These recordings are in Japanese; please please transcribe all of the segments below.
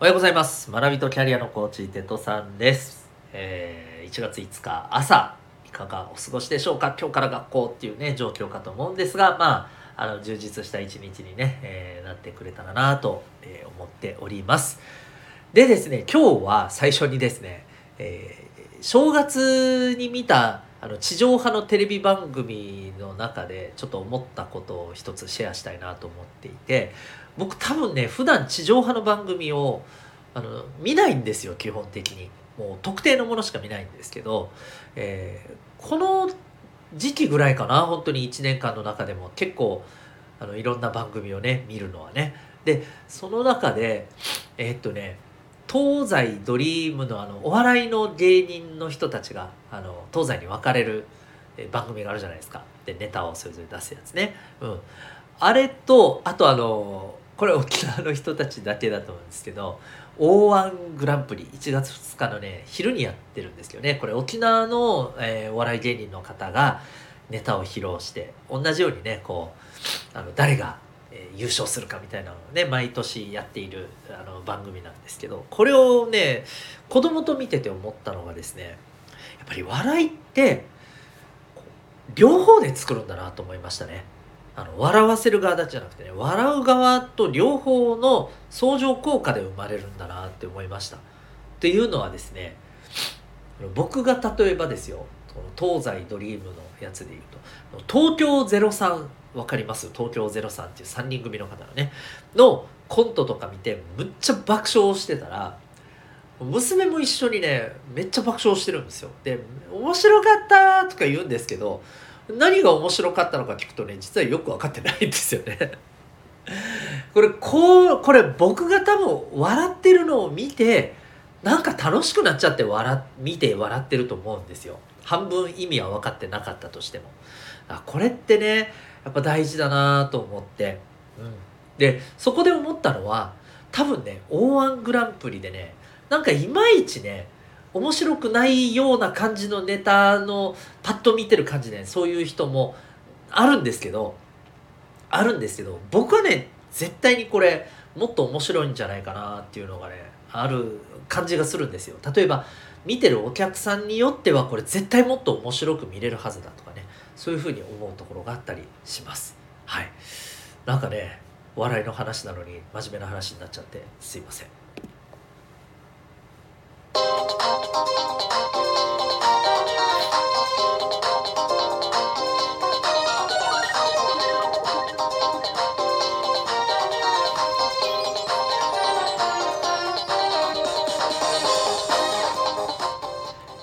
おはようございます。学びとキャリアのコーチテトさんです、えー1月5日朝いかがお過ごしでしょうか？今日から学校っていうね状況かと思うんですがまああの充実した一日にね、えーなってくれたらなと、えー思っております。でですね今日は最初にですね、えー正月に見たあの地上波のテレビ番組の中でちょっと思ったことを一つシェアしたいなと思っていて僕多分ね普段地上波の番組をあの見ないんですよ基本的に。もう特定のものしか見ないんですけど、えーこの時期ぐらいかな本当に1年間の中でも。結構あのいろんな番組をね見るのはね。でその中でえーっとね東西ドリームのあのお笑いの芸人の人たちがあの東西に分かれる番組があるじゃないですか。でネタをそれぞれ出すやつね。うん。あれとあとあのこれ沖縄の人たちだけだと思うんですけど O1 グランプリ1月2日のね昼にやってるんですけどね。これ沖縄の、えーお笑い芸人の方がネタを披露して同じようにねこうあの誰が、え優勝するかみたいなのをね毎年やっているあの番組なんですけどこれをね子供と見てて思ったのがですねやっぱり笑いって両方で作るんだなと思いましたね。あの笑わせる側だけじゃなくてね笑う側と両方の相乗効果で生まれるんだなって思いました。っていうのはですね僕が例えばですよ東西ドリームのやつで言うと東京03わかります？東京03っていう3人組の方のね。のコントとか見てむっちゃ爆笑してたら娘も一緒にねめっちゃ爆笑してるんですよ。で面白かったとか言うんですけど何が面白かったのか聞くとね実はよく分かってないんですよね。これこうこれ僕が多分笑ってるのを見てなんか楽しくなっちゃって笑見て笑ってると思うんですよ。半分意味は分かってなかったとしても。これってねやっぱ大事だなと思って、うん、でそこで思ったのは多分ね O−1 グランプリでねなんかいまいちね面白くないような感じのネタのパッと見てる感じで、そういう人もあるんですけどあるんですけど僕はね絶対にこれもっと面白いんじゃないかなっていうのがねある感じがするんですよ。例えば見てるお客さんによってはこれ絶対もっと面白く見れるはずだとかねそういうふうに思うところがあったりします。はい。なんかね笑いの話なのに真面目な話になっちゃってすいません。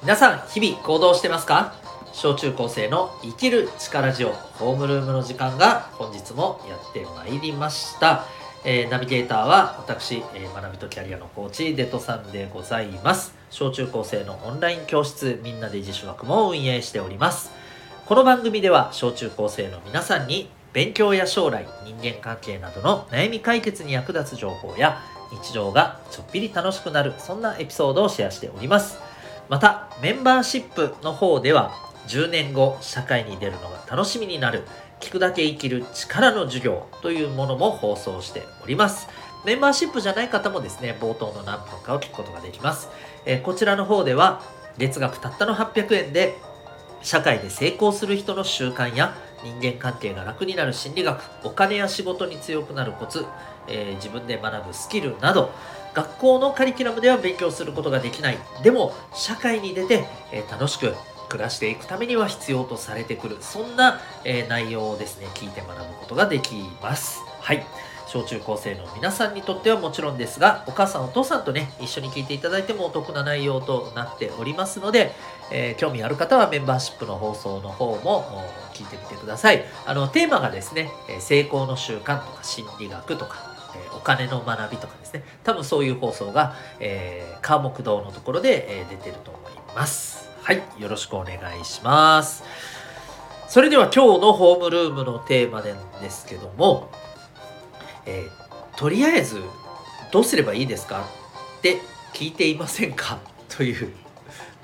皆さん日々行動してますか？小中高生の生きる力ジオホームルームの時間が本日もやってまいりました、えーナビゲーターは私、えー学びとキャリアのコーチデトさんでございます。小中高生のオンライン教室みんなで自主学も運営しております。この番組では小中高生の皆さんに勉強や将来人間関係などの悩み解決に役立つ情報や日常がちょっぴり楽しくなるそんなエピソードをシェアしております。またメンバーシップの方では10年後社会に出るのが楽しみになる。聞くだけ生きる力の授業というものも放送しております。メンバーシップじゃない方もですね冒頭の何分かを聞くことができます、えーこちらの方では月額たったの800円で社会で成功する人の習慣や人間関係が楽になる心理学お金や仕事に強くなるコツ、えー自分で学ぶスキルなど学校のカリキュラムでは勉強することができない。でも社会に出て、えー楽しく暮らしていくためには必要とされてくる。そんな、えー内容をですね聞いて学ぶことができます。はい。小中高生の皆さんにとってはもちろんですがお母さんお父さんとね一緒に聞いていただいてもお得な内容となっておりますので、えー興味ある方はメンバーシップの放送の方も聞いてみてください。あのテーマがですねえー成功の習慣とか心理学とかえお金の学びとかですね。多分そういう放送が、えー、科目堂のところで、えー出てると思います。はいよろしくお願いします。それでは今日のホームルームのテーマなんですけども、えーとりあえずどうすればいいですかって聞いていませんか？という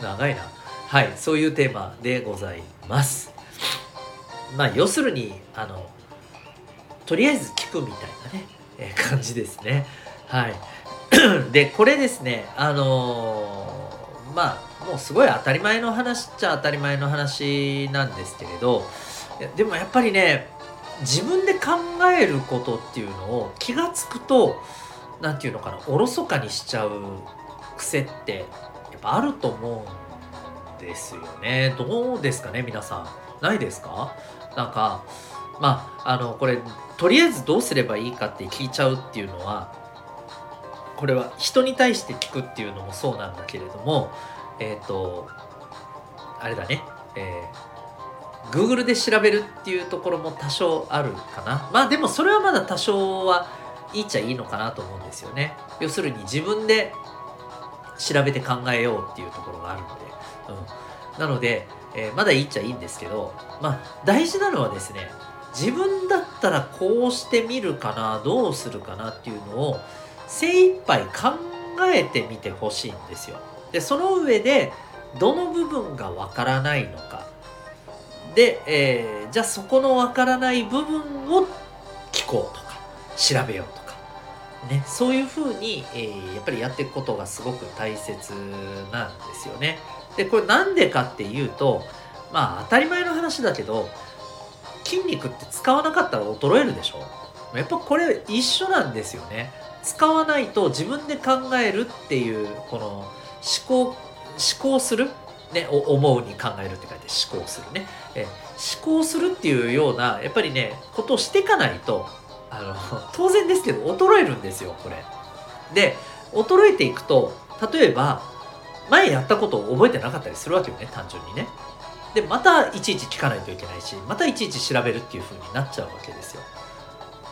長いな。はいそういうテーマでございます。まあ要するにあのとりあえず聞くみたいなね、えー感じですね。はい。でこれですねあのーまあもうすごい当たり前の話っちゃ当たり前の話なんですけれどいやでもやっぱりね自分で考えることっていうのを気が付くと何て言うのかなおろそかにしちゃう癖ってやっぱあると思うんですよね。どうですかね皆さん。ないですか？なんかまああのこれとりあえずどうすればいいかって聞いちゃうっていうのはこれは人に対して聞くっていうのもそうなんだけれどもえっ、ー、とあれだね。えー、Google で調べるっていうところも多少あるかな。まあでもそれはまだ多少はいいっちゃいいのかなと思うんですよね。要するに自分で調べて考えようっていうところがあるので、うん、なので、えー、まだいいっちゃいいんですけどまあ大事なのはですね自分だったらこうしてみるかなどうするかなっていうのを精一杯考えてみてほしいんですよ。でその上でどの部分がわからないのか。で、えー、じゃあそこのわからない部分を聞こうとか調べようとか、ね、そういうふうに、えー、やっぱりやっていくことがすごく大切なんですよね。でこれなんでかっていうとまあ当たり前の話だけど筋肉って使わなかったら衰えるでしょ。やっぱこれ一緒なんですよね。使わないと自分で考えるっていうこの思考思考する？ね、思うに考えるって書いて思考するね、え思考するっていうようなやっぱりねことをしていかないとあの 当然ですけど衰えるんですよこれ。で衰えていくと例えば前やったことを覚えてなかったりするわけよね単純にね。でまたいちいち聞かないといけないしまたいちいち調べるっていう風になっちゃうわけですよ。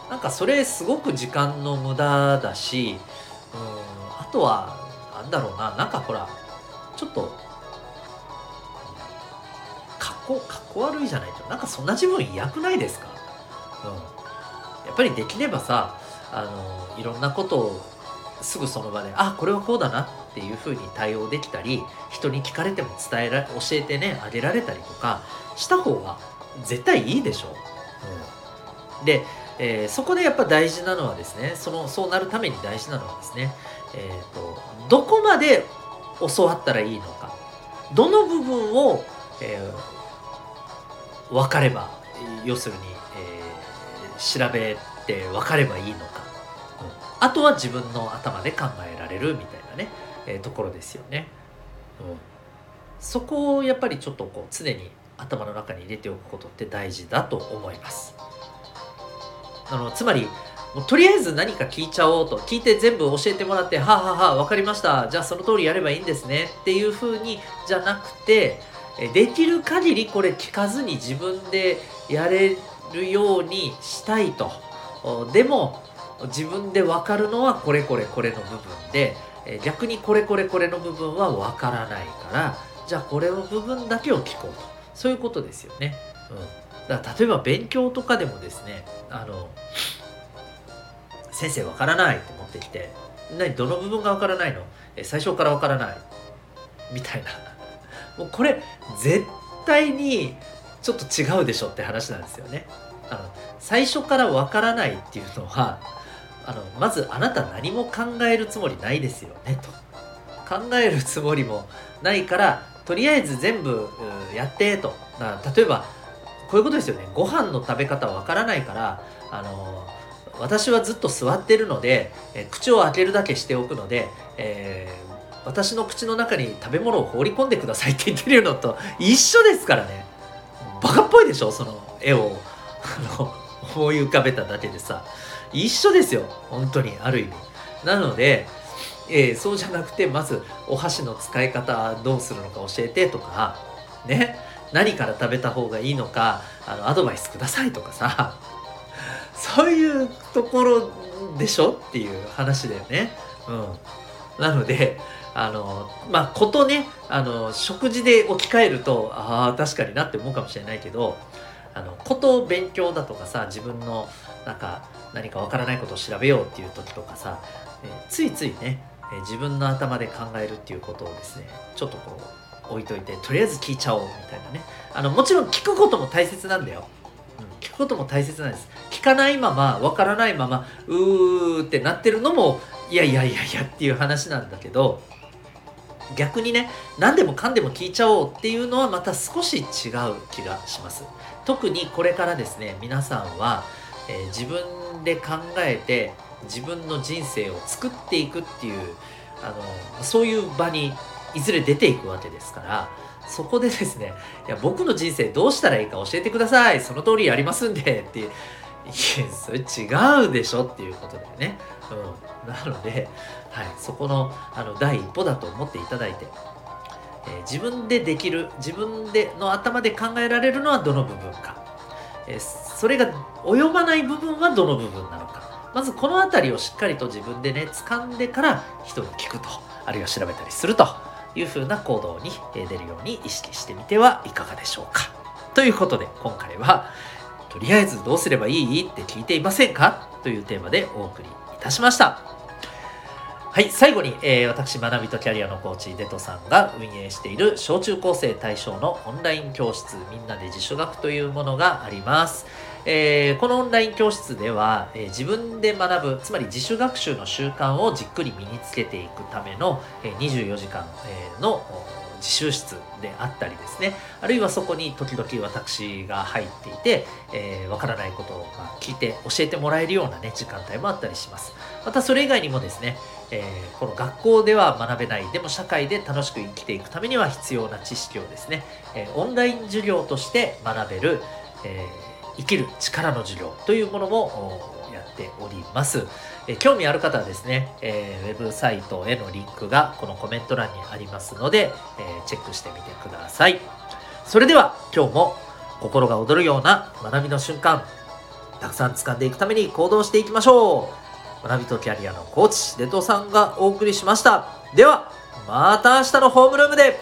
なんかそれすごく時間の無駄だしうんあとはなんだろうな。なんかほらちょっとかっこかっこ悪いじゃないと。なんかそんな自分嫌くないですか？うん。やっぱりできればさあのいろんなことをすぐその場であこれはこうだな。っていうふうに対応できたり人に聞かれても伝えら教えてねあげられたりとかした方が絶対いいでしょ。う。うん、で、えー、そこでやっぱ大事なのはですねそのそうなるために大事なのはですね、えーと、どこまで教わったらいいのかどの部分を、えー、分かれば要するに、えー、調べて分かればいいのかあとは自分の頭で考えられるみたいなね、えー、ところですよね。うん、そこをやっぱりちょっとこう常に頭の中に入れておくことって大事だと思います。あのつまりもうとりあえず何か聞いちゃおうと。聞いて全部教えてもらってはあ、ははあ、分かりました。じゃあその通りやればいいんですね。っていうふうにじゃなくてできる限りこれ聞かずに自分でやれるようにしたいと。でも自分で分かるのはこれこれこれの部分で逆にこれこれこれの部分は分からないからじゃあこれの部分だけを聞こうと。そういうことですよね。うん、だから例えば勉強とかでもですねあの先生分からないって持ってきて何どの部分が分からないの？え最初から分からない。みたいな。もうこれ絶対にちょっと違うでしょって話なんですよね。あの最初から分からないっていうのはあのまずあなた何も考えるつもりないですよねと。考えるつもりもないからとりあえず全部やってと。例えばこういうことですよね。ご飯の食べ方わからないからあの私はずっと座ってるので、え口を開けるだけしておくので、えー、私の口の中に食べ物を放り込んでくださいって言ってるのと一緒ですからね。バカっぽいでしょその絵を。思い浮かべただけでさ。一緒ですよ本当にある意味。なので、えー、そうじゃなくてまずお箸の使い方どうするのか教えてとかね。何から食べた方がいいのかあのアドバイスくださいとかさ。そういうところでしょっていう話だよね。うん、なのであのまあことねあの食事で置き換えるとああ確かになって思うかもしれないけどあのことを勉強だとかさ自分のなんか何かわからないことを調べようっていう時とかさ、え、ついついね、え、自分の頭で考えるっていうことをですねちょっとこう置いといてとりあえず聞いちゃおうみたいなね。あのもちろん聞くことも大切なんだよ、うん、聞くことも大切なんです。かないままわからないままうーってなってるのもいやいやいやいやっていう話なんだけど逆にね何でもかんでも聞いちゃおうっていうのはまた少し違う気がします。特にこれからですね皆さんは、えー、自分で考えて自分の人生を作っていくっていうあのそういう場にいずれ出ていくわけですからそこでですねいや僕の人生どうしたらいいか教えてください。その通りやりますんでっていやそれ違うでしょっていうことだよね、うん、なので、はい、そこのあの第一歩だと思っていただいて、えー、自分でできる自分での頭で考えられるのはどの部分か、えー、それが及ばない部分はどの部分なのか。まずこの辺りをしっかりと自分でね掴んでから人に聞くと。あるいは調べたりするというふうな行動に出るように意識してみてはいかがでしょうか。ということで今回はとりあえずどうすればいい？って聞いていませんか？というテーマでお送りいたしました。はい、最後に、えー、私、学びとキャリアのコーチ、デトさんが運営している小中高生対象のオンライン教室、みんなで自主学というものがあります。えー、このオンライン教室では、えー、自分で学ぶつまり自主学習の習慣をじっくり身につけていくための、え、24時間、えの自習室であったりですねあるいはそこに時々私が入っていてわ、えー、からないことを聞いて教えてもらえるようなね時間帯もあったりしますまたそれ以外にもですね、えー、この学校では学べないでも社会で楽しく生きていくためには必要な知識をですね、えー、オンライン授業として学べる、え生きる力の授業というものもやっております。え興味ある方はですね、えー、ウェブサイトへのリンクがこのコメント欄にありますので、えー、チェックしてみてください。それでは今日も心が躍るような学びの瞬間、たくさん掴んでいくために行動していきましょう。学びとキャリアのコーチ、デトさんがお送りしました。では、また明日のホームルームで